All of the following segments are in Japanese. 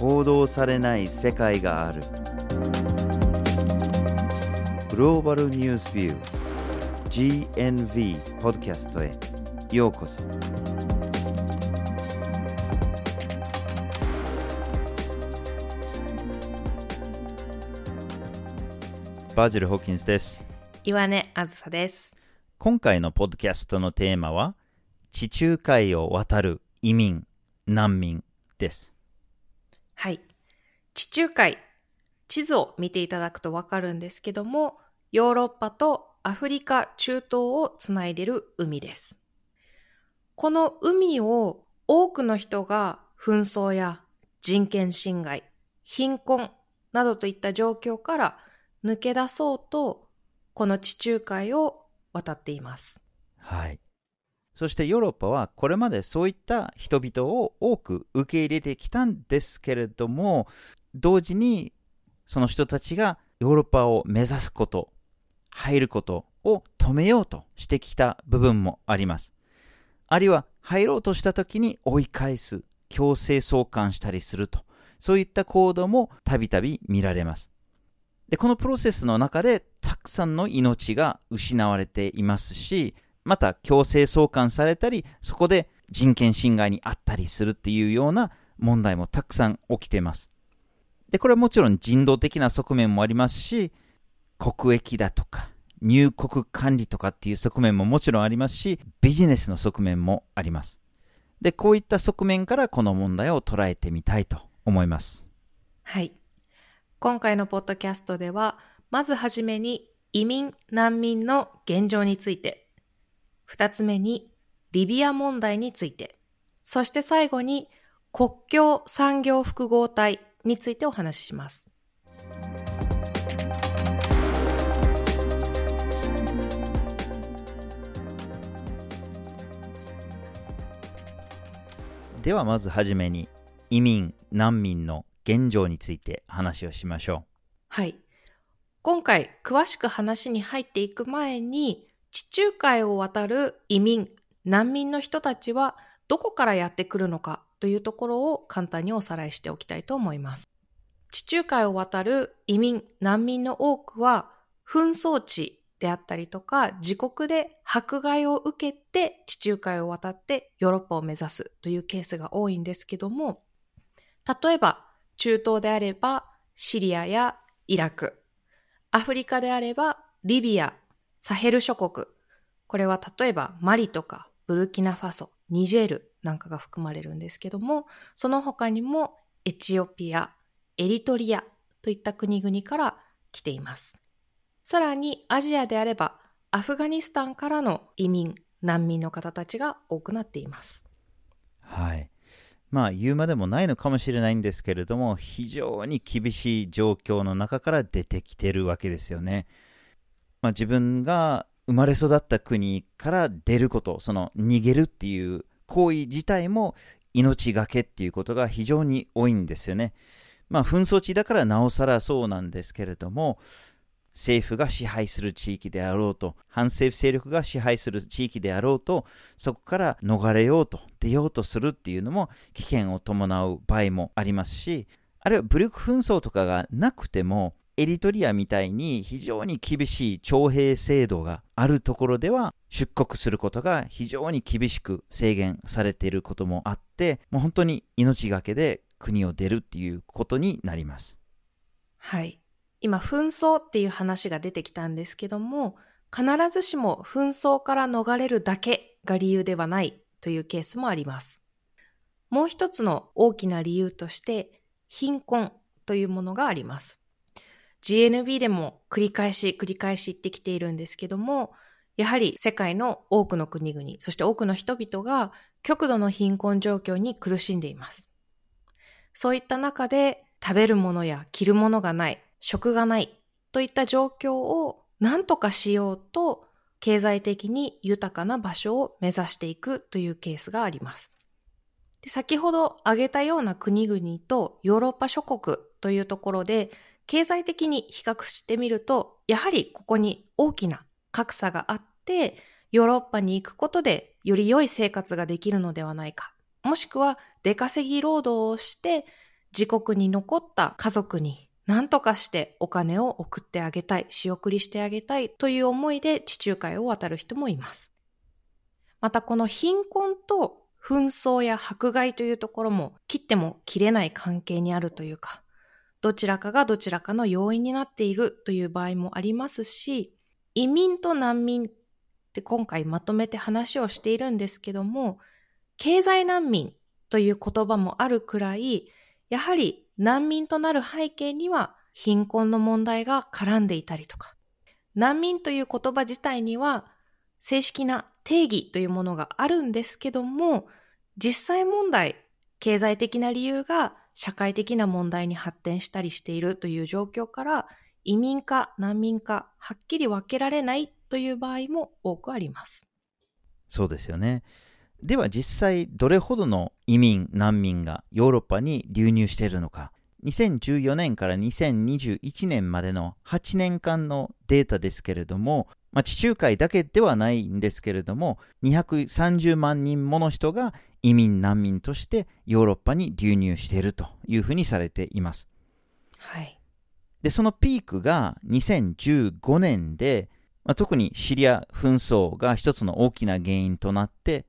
報道されない世界がある。グローバルニュースビュー GNV ポッドキャストへようこそ。バージル・ホーキンスです。岩根あずさです。今回のポッドキャストのテーマは地中海を渡る移民難民ですはい。地中海。地図を見ていただくとわかるんですけども、ヨーロッパとアフリカ、中東をつないでる海です。この海を多くの人が紛争や人権侵害、貧困などといった状況から抜け出そうと、この地中海を渡っています。はい。そしてヨーロッパはこれまでそういった人々を多く受け入れてきたんですけれども、同時にその人たちがヨーロッパを目指すこと、入ることを止めようとしてきた部分もあります。あるいは入ろうとした時に追い返す、強制送還したりすると、そういった行動もたびたび見られます。で、このプロセスの中でたくさんの命が失われていますし、また強制送還されたり、そこで人権侵害にあったりするっていうような問題もたくさん起きてます。で、これはもちろん人道的な側面もありますし、国益だとか入国管理とかっていう側面ももちろんありますし、ビジネスの側面もあります。で、こういった側面からこの問題を捉えてみたいと思います。はい。今回のポッドキャストでは、まずはじめに移民・難民の現状について、二つ目にリビア問題について、そして最後に国境産業複合体についてお話しします。ではまずはじめに移民・難民の現状について話をしましょはい。今回詳しく話に入っていく前に、地中海を渡る移民、難民の人たちはどこからやってくるのかというところを簡単におさらいしておきたいと思います。地中海を渡る移民、難民の多くは紛争地であったりとか自国で迫害を受けて地中海を渡ってヨーロッパを目指すというケースが多いんですけども、例えば中東であればシリアやイラク、アフリカであればリビア、サヘル諸国、これは例えばマリとかブルキナファソ、ニジェールなんかが含まれるんですけども、その他にもエチオピア、エリトリアといった国々から来ています。さらにアジアであればアフガニスタンからの移民、難民の方たちが多くなっています。はい。まあ言うまでもないのかもしれないんですけれども、非常に厳しい状況の中から出てきてるわけですよね。まあ自分が生まれ育った国から出ること、その逃げるっていう行為自体も命がけっていうことが非常に多いんですよね。まあ紛争地だからなおさらそうなんですけれども、政府が支配する地域であろうと、反政府勢力が支配する地域であろうと、そこから逃れようと、出ようとするっていうのも危険を伴う場合もありますし、あるいは武力紛争とかがなくても、エリトリアみたいに非常に厳しい徴兵制度があるところでは出国することが非常に厳しく制限されていることもあって、もう本当に命がけで国を出るっていうことになります。はい。今、紛争っていう話が出てきたんですけども、必ずしも紛争から逃れるだけが理由ではないというケースもあります。もう一つの大きな理由として、貧困というものがあります。GNB でも繰り返し繰り返し言ってきているんですけども、やはり世界の多くの国々、そして多くの人々が極度の貧困状況に苦しんでいます。そういった中で食べるものや着るものがない、食がないといった状況を何とかしようと経済的に豊かな場所を目指していくというケースがあります。で先ほど挙げたような国々とヨーロッパ諸国というところで経済的に比較してみるとやはりここに大きな格差があってヨーロッパに行くことでより良い生活ができるのではないか。もしくは出稼ぎ労働をして自国に残った家族に何とかしてお金を送ってあげたい、仕送りしてあげたいという思いで地中海を渡る人もいます。またこの貧困と紛争や迫害というところも切っても切れない関係にあるというか、どちらかがどちらかの要因になっているという場合もありますし、移民と難民って今回まとめて話をしているんですけども、経済難民という言葉もあるくらい、やはり難民となる背景には貧困の問題が絡んでいたりとか、難民という言葉自体には正式な定義というものがあるんですけども、実際問題、経済的な理由が社会的な問題に発展したりしているという状況から、移民か難民かはっきり分けられないという場合も多くあります。そうですよね。では実際どれほどの移民、難民がヨーロッパに流入しているのか。2014年から2021年までの8年間のデータですけれども、まあ、地中海だけではないんですけれども、230万人もの人が移民難民としてヨーロッパに流入しているというふうにされています。はい。で、そのピークが2015年で、まあ、特にシリア紛争が一つの大きな原因となって、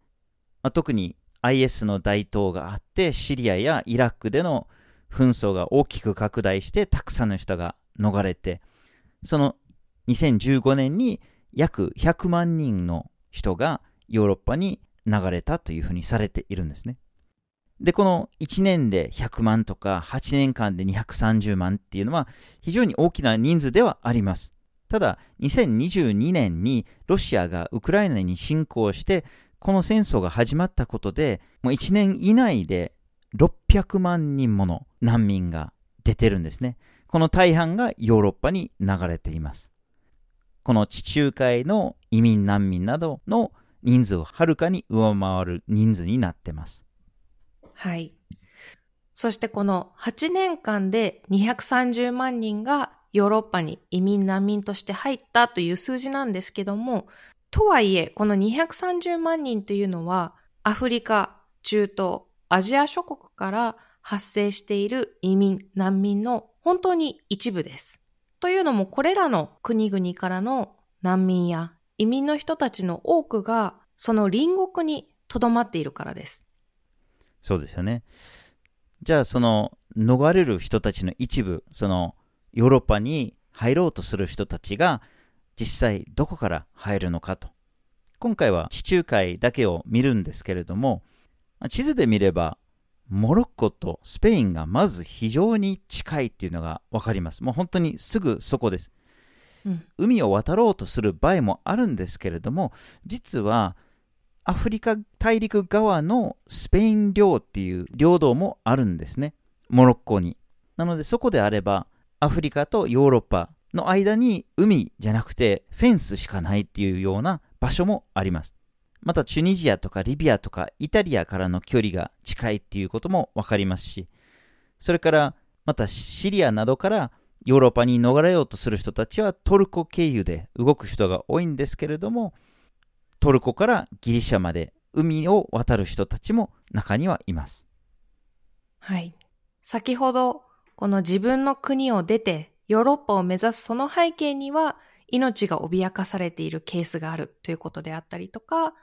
まあ、特に IS の台頭があって、シリアやイラクでの紛争が大きく拡大して、たくさんの人が逃れて、その2015年に約100万人の人がヨーロッパに流れたというふうにされているんですね。で、この1年で100万とか8年間で230万っていうのは非常に大きな人数ではあります。ただ、2022年にロシアがウクライナに侵攻して、この戦争が始まったことで、もう1年以内で600万人もの難民が出てるんですね。この大半がヨーロッパに流れています。この地中海の移民難民などの人数をはるかに上回る人数になってます。はい。そしてこの8年間で230万人がヨーロッパに移民難民として入ったという数字なんですけども、とはいえ、この230万人というのは、アフリカ、中東、アジア諸国から発生している移民、難民の本当に一部です。というのも、これらの国々からの難民や移民の人たちの多くが、その隣国に留まっているからです。そうですよね。じゃあ、その、逃れる人たちの一部、その、ヨーロッパに入ろうとする人たちが、実際どこから入るのかと。今回は地中海だけを見るんですけれども、地図で見ればモロッコとスペインがまず非常に近いっていうのが分かります。もう本当にすぐそこです。海を渡ろうとする場合もあるんですけれども、実はアフリカ大陸側のスペイン領っていう領土もあるんですね。モロッコに。なのでそこであれば、アフリカとヨーロッパの間に海じゃなくてフェンスしかないっていうような場所もあります。またチュニジアとかリビアとかイタリアからの距離が近いっていうこともわかりますし、それからまたシリアなどからヨーロッパに逃れようとする人たちはトルコ経由で動く人が多いんですけれども、トルコからギリシャまで海を渡る人たちも中にはいます。はい。先ほど、この自分の国を出てヨーロッパを目指すその背景には命が脅かされているケースがあるということであったりとか、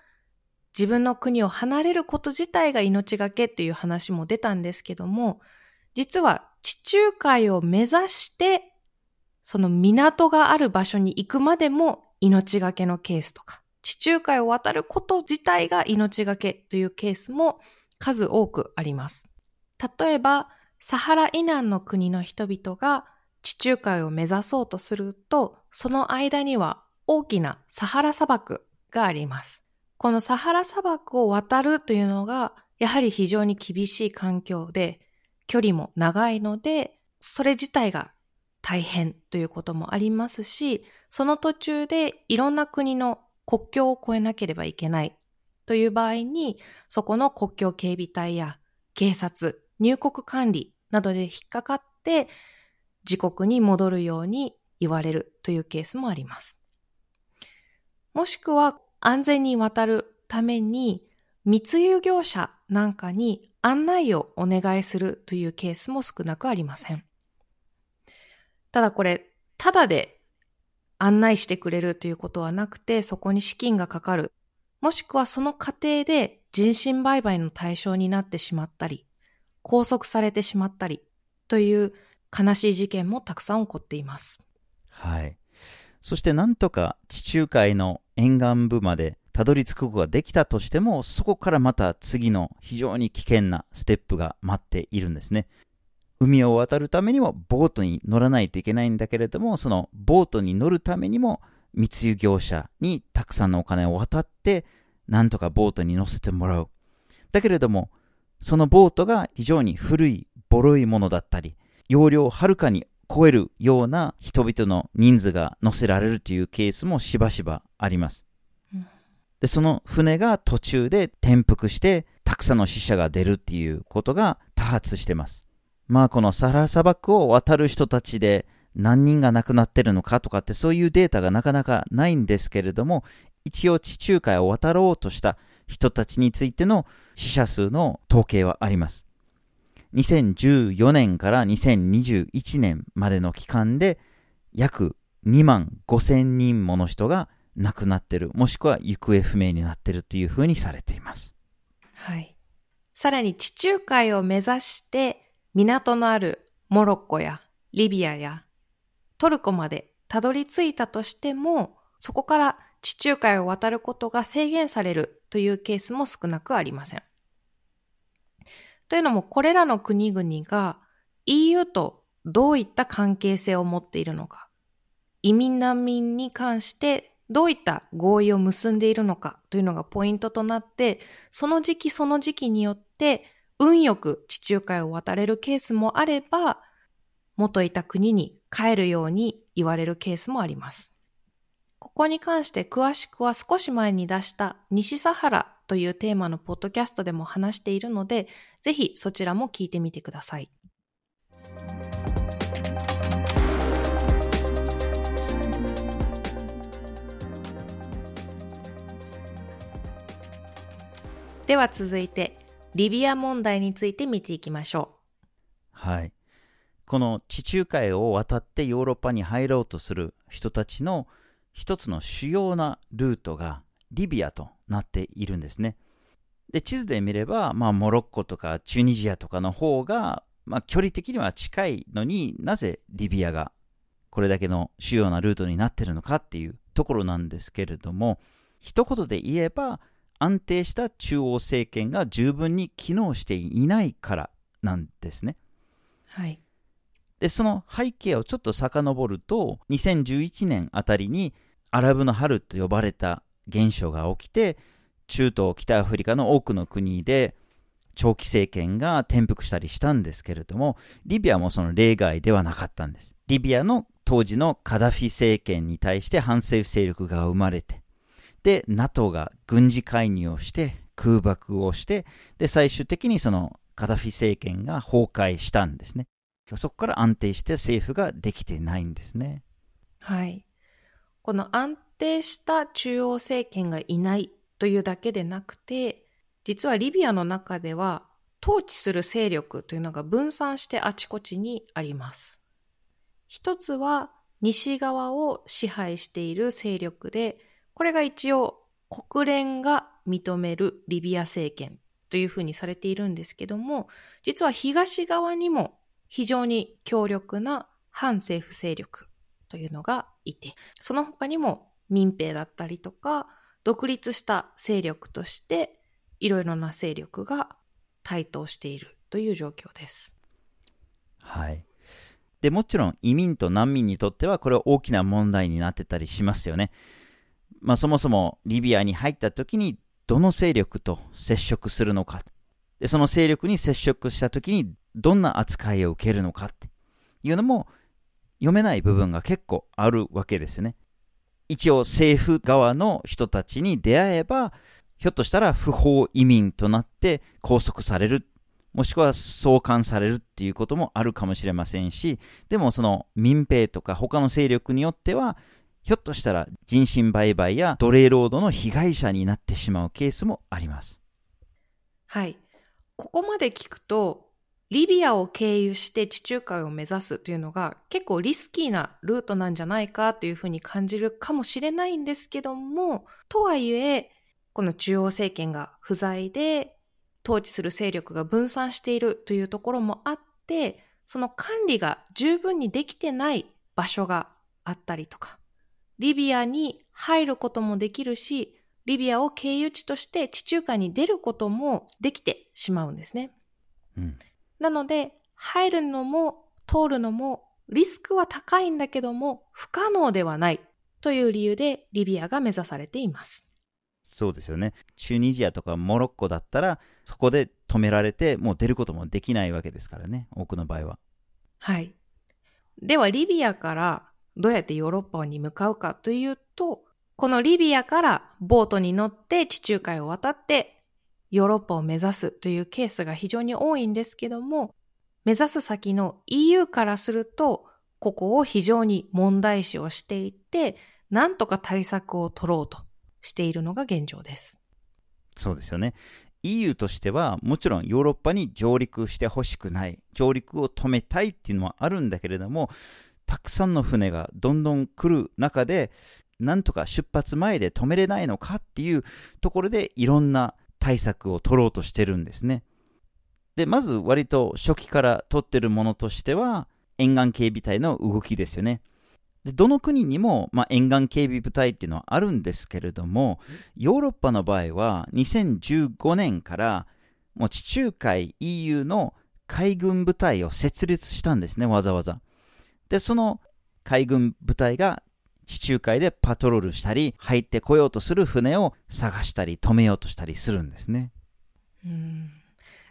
自分の国を離れること自体が命がけっていう話も出たんですけども、実は地中海を目指して、その港がある場所に行くまでも命がけのケースとか、地中海を渡ること自体が命がけというケースも数多くあります。例えば、サハラ以南の国の人々が地中海を目指そうとすると、その間には大きなサハラ砂漠があります。このサハラ砂漠を渡るというのが、やはり非常に厳しい環境で、距離も長いので、それ自体が大変ということもありますし、その途中でいろんな国の国境を越えなければいけないという場合に、そこの国境警備隊や警察、入国管理などで引っかかって、自国に戻るように言われるというケースもあります。もしくは安全に渡るために密輸業者なんかに案内をお願いするというケースも少なくありません。ただこれ、ただで案内してくれるということはなくて、そこに資金がかかる。もしくはその過程で人身売買の対象になってしまったり、拘束されてしまったりという悲しい事件もたくさん起こっています。はい。そしてなんとか地中海の沿岸部までたどり着くことができたとしても、そこからまた次の非常に危険なステップが待っているんですね。海を渡るためにもボートに乗らないといけないんだけれども、そのボートに乗るためにも密輸業者にたくさんのお金を渡って、なんとかボートに乗せてもらう。だけれども、そのボートが非常に古い、ボロいものだったり、容量をはるかに超えるような人々の人数が乗せられるというケースもしばしばあります。で、その船が途中で転覆して、たくさんの死者が出るっていうことが多発してます。まあこのサハラ砂漠を渡る人たちで何人が亡くなってるのかとかってそういうデータがなかなかないんですけれども、一応地中海を渡ろうとした人たちについての死者数の統計はあります。2014年から2021年までの期間で約2万5千人もの人が亡くなってる、もしくは行方不明になってるというふうにされています。はい。さらに地中海を目指して港のあるモロッコやリビアやトルコまでたどり着いたとしても、そこから地中海を渡ることが制限されるというケースも少なくありません。というのも、これらの国々が EU とどういった関係性を持っているのか、移民難民に関してどういった合意を結んでいるのかというのがポイントとなって、その時期その時期によって運よく地中海を渡れるケースもあれば、元いた国に帰るように言われるケースもあります。ここに関して詳しくは少し前に出した西サハラというテーマのポッドキャストでも話しているので、ぜひそちらも聞いてみてください。では続いて、リビア問題について見ていきましょう。はい。この地中海を渡ってヨーロッパに入ろうとする人たちの一つの主要なルートがリビアとなっているんですね。で、地図で見れば、まあ、モロッコとかチュニジアとかの方が、まあ、距離的には近いのになぜリビアがこれだけの主要なルートになってるのかっていうところなんですけれども、一言で言えば、安定した中央政権が十分に機能していないからなんですね。はい。で、その背景をちょっと遡ると、2011年あたりにアラブの春と呼ばれた現象が起きて、中東、北アフリカの多くの国で長期政権が転覆したりしたんですけれども、リビアもその例外ではなかったんです。リビアの当時のカダフィ政権に対して反政府勢力が生まれて、で、NATO が軍事介入をして、空爆をして、で、最終的にそのカダフィ政権が崩壊したんですね。そこから安定して政府ができてないんですね。はい。この安定した中央政権がいないというだけでなくて、実はリビアの中では統治する勢力というのが分散してあちこちにあります。一つは西側を支配している勢力で、これが一応国連が認めるリビア政権というふうにされているんですけども、実は東側にも非常に強力な反政府勢力というのがいて、その他にも民兵だったりとか、独立した勢力として、いろいろな勢力が台頭しているという状況です。はい。で、もちろん移民と難民にとってはこれは大きな問題になってたりしますよね。まあ、そもそもリビアに入った時にどの勢力と接触するのか。で、その勢力に接触した時にどんな扱いを受けるのかっていうのも読めない部分が結構あるわけですよね。一応政府側の人たちに出会えば、ひょっとしたら不法移民となって拘束される、もしくは送還されるっていうこともあるかもしれませんし、でもその民兵とか他の勢力によっては、ひょっとしたら人身売買や奴隷労働の被害者になってしまうケースもあります。はい。ここまで聞くと、リビアを経由して地中海を目指すというのが結構リスキーなルートなんじゃないかというふうに感じるかもしれないんですけども、とはいえ、この中央政権が不在で統治する勢力が分散しているというところもあって、その管理が十分にできてない場所があったりとか、リビアに入ることもできるし、リビアを経由地として地中海に出ることもできてしまうんですね。うん、なので、入るのも通るのもリスクは高いんだけども不可能ではないという理由でリビアが目指されています。そうですよね。チュニジアとかモロッコだったら、そこで止められて、もう出ることもできないわけですからね、多くの場合は。はい。では、リビアからどうやってヨーロッパに向かうかというと、このリビアからボートに乗って地中海を渡ってヨーロッパを目指すというケースが非常に多いんですけども、目指す先の EU からすると、ここを非常に問題視をしていて、なんとか対策を取ろうとしているのが現状です。そうですよね。EU としてはもちろんヨーロッパに上陸してほしくない、上陸を止めたいっていうのはあるんだけれども、たくさんの船がどんどん来る中で、なんとか出発前で止めれないのかっていうところでいろんな対策を取ろうとしてるんですね。で、まず割と初期から取ってるものとしては、沿岸警備隊の動きですよね。でどの国にも、まあ、沿岸警備部隊っていうのはあるんですけれども、ヨーロッパの場合は2015年からもう地中海 EU の海軍部隊を設立したんですね、わざわざ。で、その海軍部隊が地中海でパトロールしたり、入ってこようとする船を探したり、止めようとしたりするんですね。うん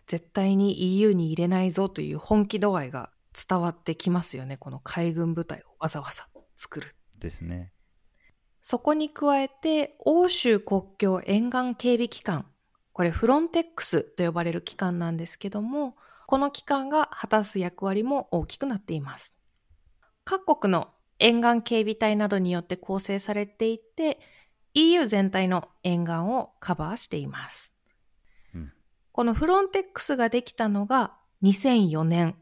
絶対に EU に入れないぞという本気度合いが伝わってきますよね。この海軍部隊をわざわざ作る。ですね。そこに加えて、欧州国境沿岸警備機関、これフロンテックスと呼ばれる機関なんですけども、この機関が果たす役割も大きくなっています。各国の沿岸警備隊などによって構成されていて、EU 全体の沿岸をカバーしています。うん、このフロンテックスができたのが2004年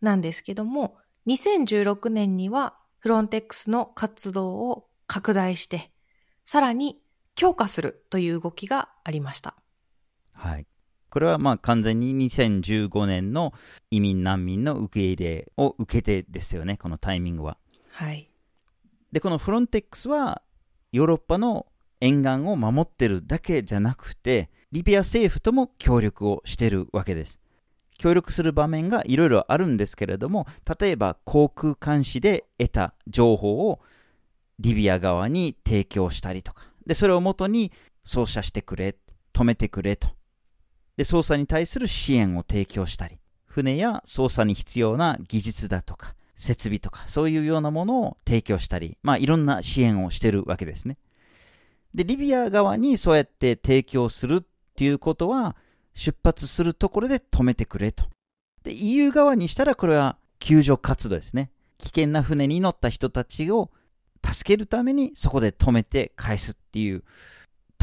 なんですけども、2016年にはフロンテックスの活動を拡大して、さらに強化するという動きがありました。はい。これはまあ完全に2015年の移民難民の受け入れを受けてですよね、このタイミングは。はい。で、このフロンテックスはヨーロッパの沿岸を守ってるだけじゃなくて、リビア政府とも協力をしてるわけです。協力する場面がいろいろあるんですけれども、例えば航空監視で得た情報をリビア側に提供したりとか、で、それをもとに操作してくれ、止めてくれと。で、操作に対する支援を提供したり、船や操作に必要な技術だとか、設備とか、そういうようなものを提供したり、まあ、いろんな支援をしてるわけですね。で、リビア側にそうやって提供するっていうことは、出発するところで止めてくれと。で、EU 側にしたらこれは救助活動ですね。危険な船に乗った人たちを助けるためにそこで止めて返すっていう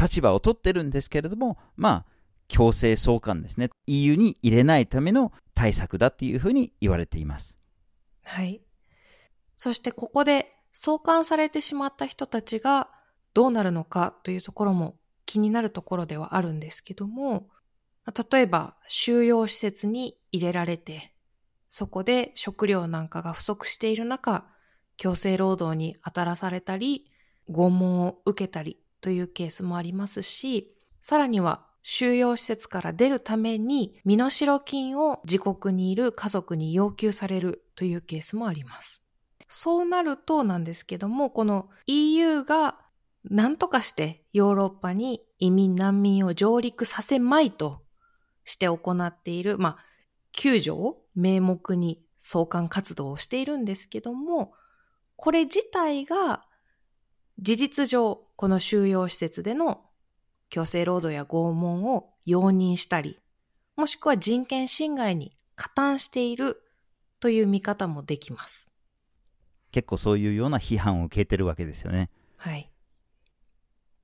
立場を取ってるんですけれども、まあ、強制送還ですね。EU に入れないための対策だっていうふうに言われています。はい。そしてここで送還されてしまった人たちがどうなるのかというところも気になるところではあるんですけども、例えば収容施設に入れられて、そこで食料なんかが不足している中、強制労働に当たらされたり、拷問を受けたりというケースもありますし、さらには収容施設から出るために身代金を自国にいる家族に要求されるというケースもあります。そうなるとなんですけども、この EU が何とかしてヨーロッパに移民難民を上陸させまいとして行っている、まあ、救助を名目に送還活動をしているんですけども、これ自体が事実上、この収容施設での強制労働や拷問を容認したり、もしくは人権侵害に加担しているという見方もできます。結構そういうような批判を受けてるわけですよね。はい。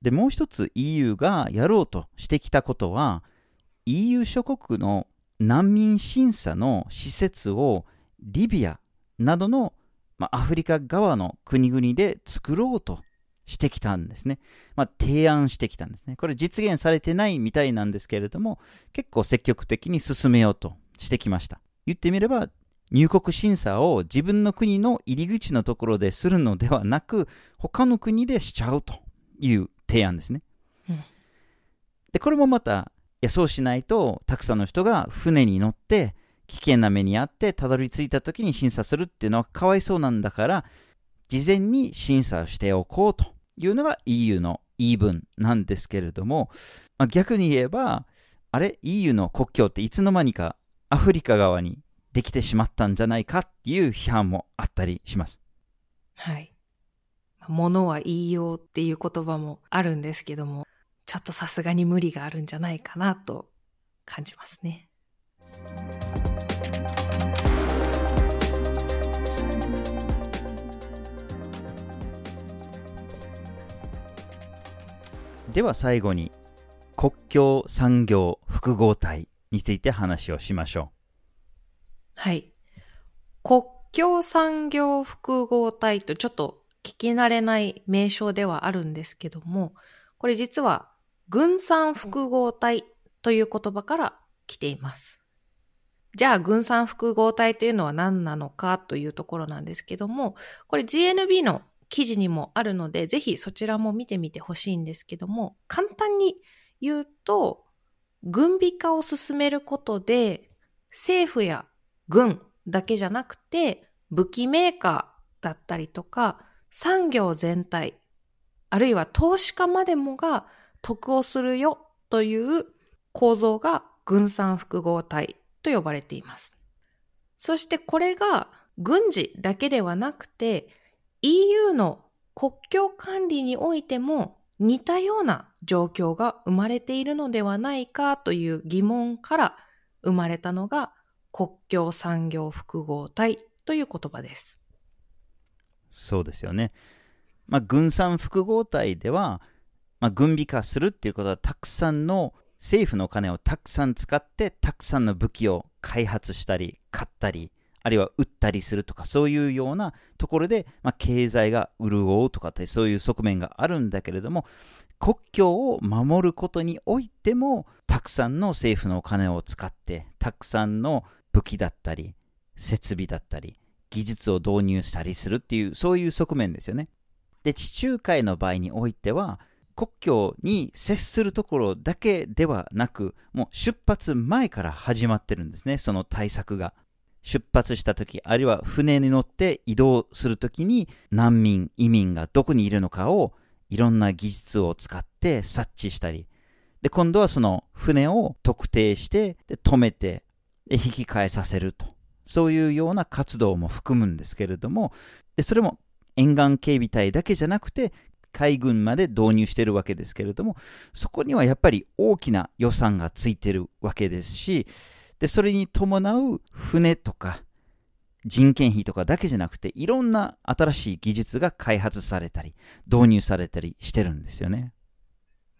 で、もう一つ EU がやろうとしてきたことは、EU 諸国の難民審査の施設をリビアなどの、まあ、アフリカ側の国々で作ろうとしてきたんですね。まあ、提案してきたんですね。これ実現されてないみたいなんですけれども、結構積極的に進めようとしてきました。言ってみれば、入国審査を自分の国の入り口のところでするのではなく、他の国でしちゃうという提案ですね。うん、で、これもまた、いや、そうしないと、たくさんの人が船に乗って、危険な目にあってたどり着いた時に審査するっていうのはかわいそうなんだから、事前に審査をしておこうというのが EU の言い分なんですけれども、まあ、逆に言えば、あれ ?EU の国境っていつの間にかアフリカ側にできてしまったんじゃないかっていう批判もあったりします。はい。ものは言いようっていう言葉もあるんですけども、ちょっとさすがに無理があるんじゃないかなと感じますね。では最後に国境産業複合体について話をしましょう。はい。国境産業複合体とちょっと聞き慣れない名称ではあるんですけども、これ実は軍産複合体という言葉から来ています。じゃあ、軍産複合体というのは何なのかというところなんですけども、これ GNB の記事にもあるので、ぜひそちらも見てみてほしいんですけども、簡単に言うと、軍備化を進めることで、政府や軍だけじゃなくて、武器メーカーだったりとか、産業全体、あるいは投資家までもが得をするよという構造が軍産複合体と呼ばれています。そしてこれが軍事だけではなくて EU の国境管理においても似たような状況が生まれているのではないかという疑問から生まれたのが国境産業複合体という言葉です。そうですよね。まあ、軍産複合体では、まあ、軍備化するっていうことはたくさんの政府のお金をたくさん使ってたくさんの武器を開発したり買ったりあるいは売ったりするとか、そういうようなところで、まあ、経済が潤うとかって、そういう側面があるんだけれども、国境を守ることにおいても、たくさんの政府のお金を使って、たくさんの武器だったり、設備だったり、技術を導入したりするっていう、そういう側面ですよね。で、地中海の場合においては、国境に接するところだけではなく、もう出発前から始まってるんですね、その対策が。出発した時、あるいは船に乗って移動する時に難民、移民がどこにいるのかをいろんな技術を使って察知したり、で、今度はその船を特定して、で止めて、で引き返させると。そういうような活動も含むんですけれども、でそれも沿岸警備隊だけじゃなくて、海軍まで導入してるわけですけれども、そこにはやっぱり大きな予算がついてるわけですし、で、それに伴う船とか人件費とかだけじゃなくて、いろんな新しい技術が開発されたり、導入されたりしてるんですよね。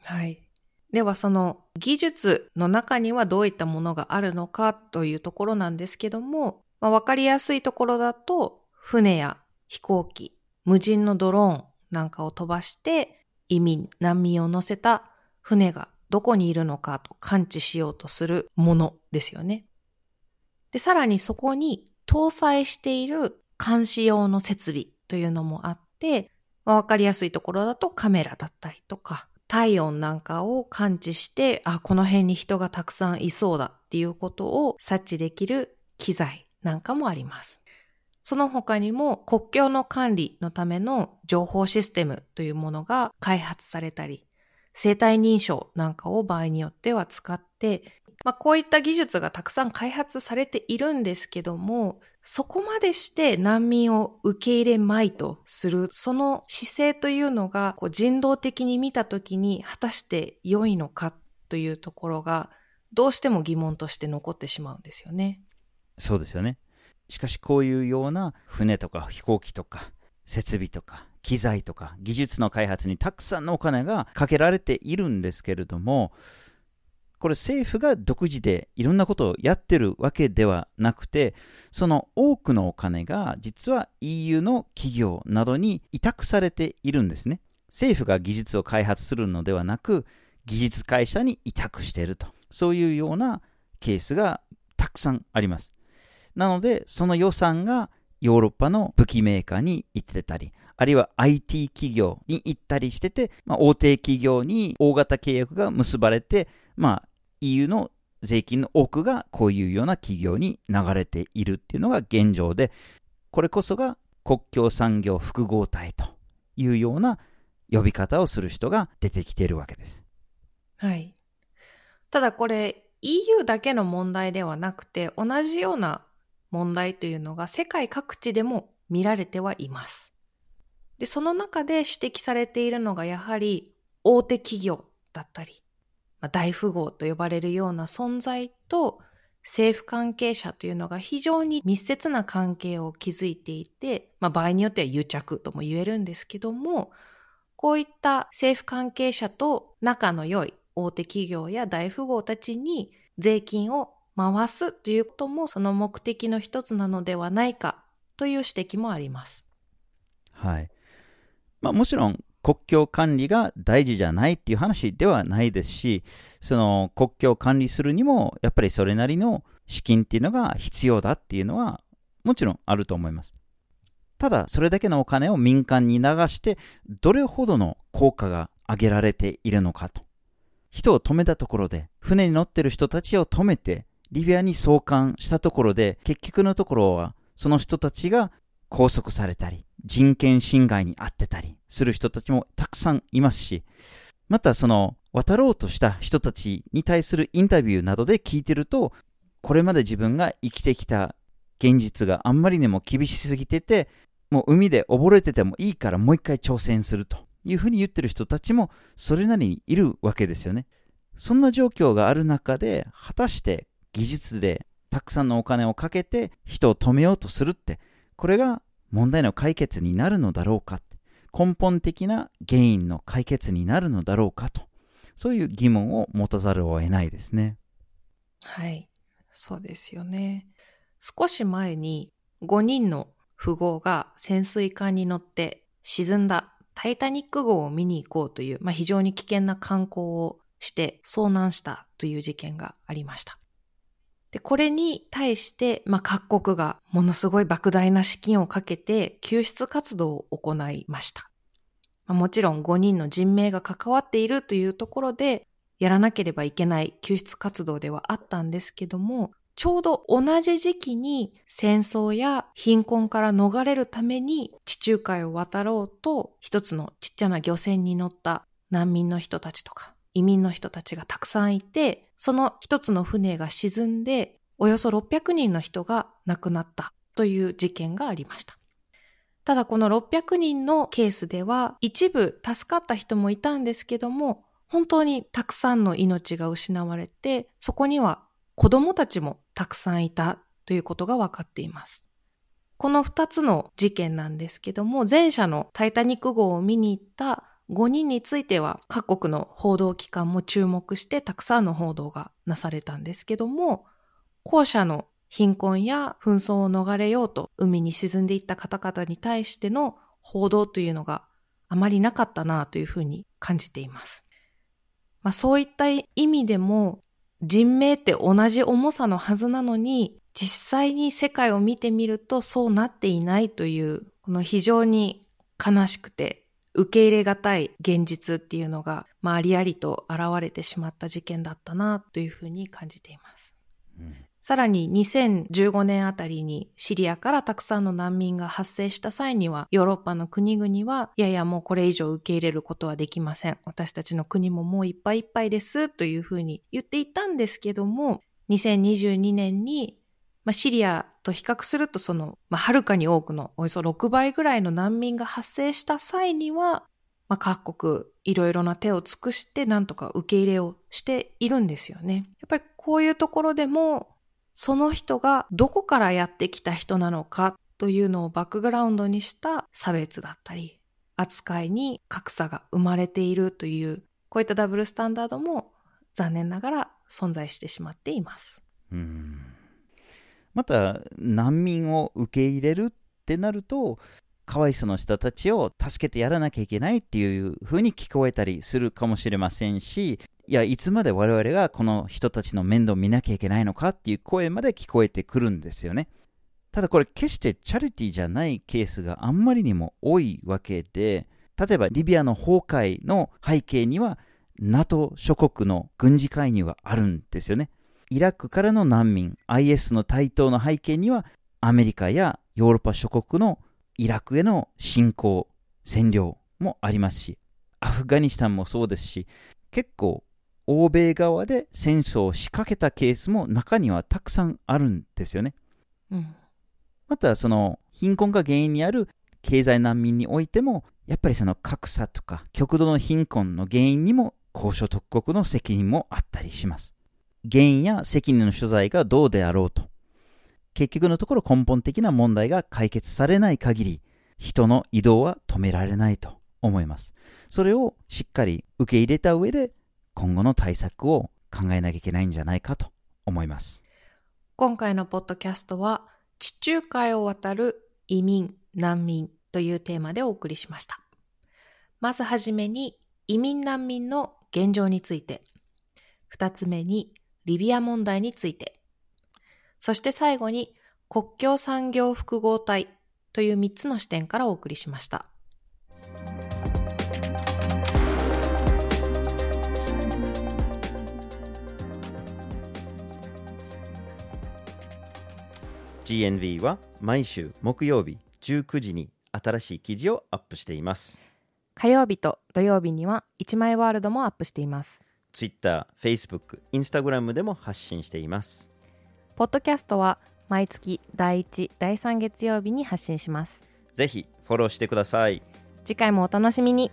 はい。ではその技術の中にはどういったものがあるのかというところなんですけども、まあ、わかりやすいところだと、船や飛行機、無人のドローンなんかを飛ばして移民、難民を乗せた船がどこにいるのかと感知しようとするものですよね。で、さらにそこに搭載している監視用の設備というのもあって、まあ、わかりやすいところだとカメラだったりとか、体温なんかを感知して、あ、この辺に人がたくさんいそうだっていうことを察知できる機材なんかもあります。その他にも国境の管理のための情報システムというものが開発されたり、生体認証なんかを場合によっては使って、まあ、こういった技術がたくさん開発されているんですけども、そこまでして難民を受け入れまいとする、その姿勢というのがこう人道的に見たときに果たして良いのかというところが、どうしても疑問として残ってしまうんですよね。そうですよね。しかしこういうような船とか飛行機とか設備とか機材とか技術の開発にたくさんのお金がかけられているんですけれども、これ政府が独自でいろんなことをやってるわけではなくて、その多くのお金が実は EU の企業などに委託されているんですね。政府が技術を開発するのではなく、技術会社に委託していると。そういうようなケースがたくさんあります。なので、その予算がヨーロッパの武器メーカーに行ってたり、あるいは IT 企業に行ったりしてて、まあ、大手企業に大型契約が結ばれて、まあ、EU の税金の多くがこういうような企業に流れているっていうのが現状で、これこそが国境産業複合体というような呼び方をする人が出てきているわけです。はい。ただこれ EU だけの問題ではなくて同じような問題というのが世界各地でも見られてはいます。で、その中で指摘されているのがやはり大手企業だったり、まあ、大富豪と呼ばれるような存在と政府関係者というのが非常に密接な関係を築いていて、まあ、場合によっては癒着とも言えるんですけども、こういった政府関係者と仲の良い大手企業や大富豪たちに税金を回すということもその目的の一つなのではないかという指摘もあります。はい。まあもちろん国境管理が大事じゃないっていう話ではないですし、その国境を管理するにもやっぱりそれなりの資金っていうのが必要だっていうのはもちろんあると思います。ただそれだけのお金を民間に流してどれほどの効果が上げられているのかと。人を止めたところで、船に乗ってる人たちを止めて、リビアに送還したところで、結局のところは、その人たちが拘束されたり、人権侵害に遭ってたりする人たちもたくさんいますし、またその渡ろうとした人たちに対するインタビューなどで聞いてると、これまで自分が生きてきた現実があんまりにも厳しすぎてて、もう海で溺れててもいいからもう一回挑戦するというふうに言ってる人たちもそれなりにいるわけですよね。そんな状況がある中で、果たして技術でたくさんのお金をかけて人を止めようとするって、これが問題の解決になるのだろうか、根本的な原因の解決になるのだろうかと、そういう疑問を持たざるを得ないですね。はい、そうですよね。少し前に5人の富豪が潜水艦に乗って沈んだタイタニック号を見に行こうという、まあ、非常に危険な観光をして遭難したという事件がありました。で、これに対して、まあ、各国がものすごい莫大な資金をかけて救出活動を行いました。まあ、もちろん5人の人命が関わっているというところで、やらなければいけない救出活動ではあったんですけども、ちょうど同じ時期に戦争や貧困から逃れるために地中海を渡ろうと一つのちっちゃな漁船に乗った難民の人たちとか移民の人たちがたくさんいて、その一つの船が沈んでおよそ600人の人が亡くなったという事件がありました。ただこの600人のケースでは一部助かった人もいたんですけども、本当にたくさんの命が失われて、そこには子供たちもたくさんいたということが分かっています。この2つの事件なんですけども、前者のタイタニック号を見に行った5人については各国の報道機関も注目してたくさんの報道がなされたんですけども、後者の貧困や紛争を逃れようと海に沈んでいった方々に対しての報道というのがあまりなかったなというふうに感じています。まあ、そういった意味でも人命って同じ重さのはずなのに、実際に世界を見てみるとそうなっていないという、この非常に悲しくて受け入れがたい現実っていうのが、まあ、ありありと現れてしまった事件だったなというふうに感じています。うんさらに2015年あたりにシリアからたくさんの難民が発生した際にはヨーロッパの国々はいやいやもうこれ以上受け入れることはできません。私たちの国ももういっぱいいっぱいですというふうに言っていたんですけども2022年にまあ、シリアと比較するとその、まあ、はるかに多くのおよそ6倍ぐらいの難民が発生した際には、まあ、各国いろいろな手を尽くしてなんとか受け入れをしているんですよね。やっぱりこういうところでもその人がどこからやってきた人なのかというのをバックグラウンドにした差別だったり、扱いに格差が生まれているという、こういったダブルスタンダードも残念ながら存在してしまっています。うんまた難民を受け入れるってなるとかわいそうな人たちを助けてやらなきゃいけないっていう風に聞こえたりするかもしれませんしいやいつまで我々がこの人たちの面倒を見なきゃいけないのかっていう声まで聞こえてくるんですよね。ただこれ決してチャリティーじゃないケースがあんまりにも多いわけで例えばリビアの崩壊の背景には NATO 諸国の軍事介入があるんですよね。イラクからの難民 IS の台頭の背景にはアメリカやヨーロッパ諸国のイラクへの侵攻占領もありますしアフガニスタンもそうですし結構欧米側で戦争を仕掛けたケースも中にはたくさんあるんですよねうん。またその貧困が原因にある経済難民においてもやっぱりその格差とか極度の貧困の原因にも高所得国の責任もあったりします原因や責任の所在がどうであろうと。結局のところ根本的な問題が解決されない限り人の移動は止められないと思います。それをしっかり受け入れた上で今後の対策を考えなきゃいけないんじゃないかと思います。今回のポッドキャストは地中海を渡る移民・難民というテーマでお送りしました。まずはじめに移民・難民の現状について、二つ目にリビア問題について、そして最後に国境産業複合体という三つの視点からお送りしました。GNV は毎週木曜日19時に新しい記事をアップしています火曜日と土曜日には一枚ワールドもアップしています。Twitter、Facebook、Instagram でも発信していますポッドキャストは毎月第1、第3月曜日に発信します。ぜひフォローしてください次回もお楽しみに。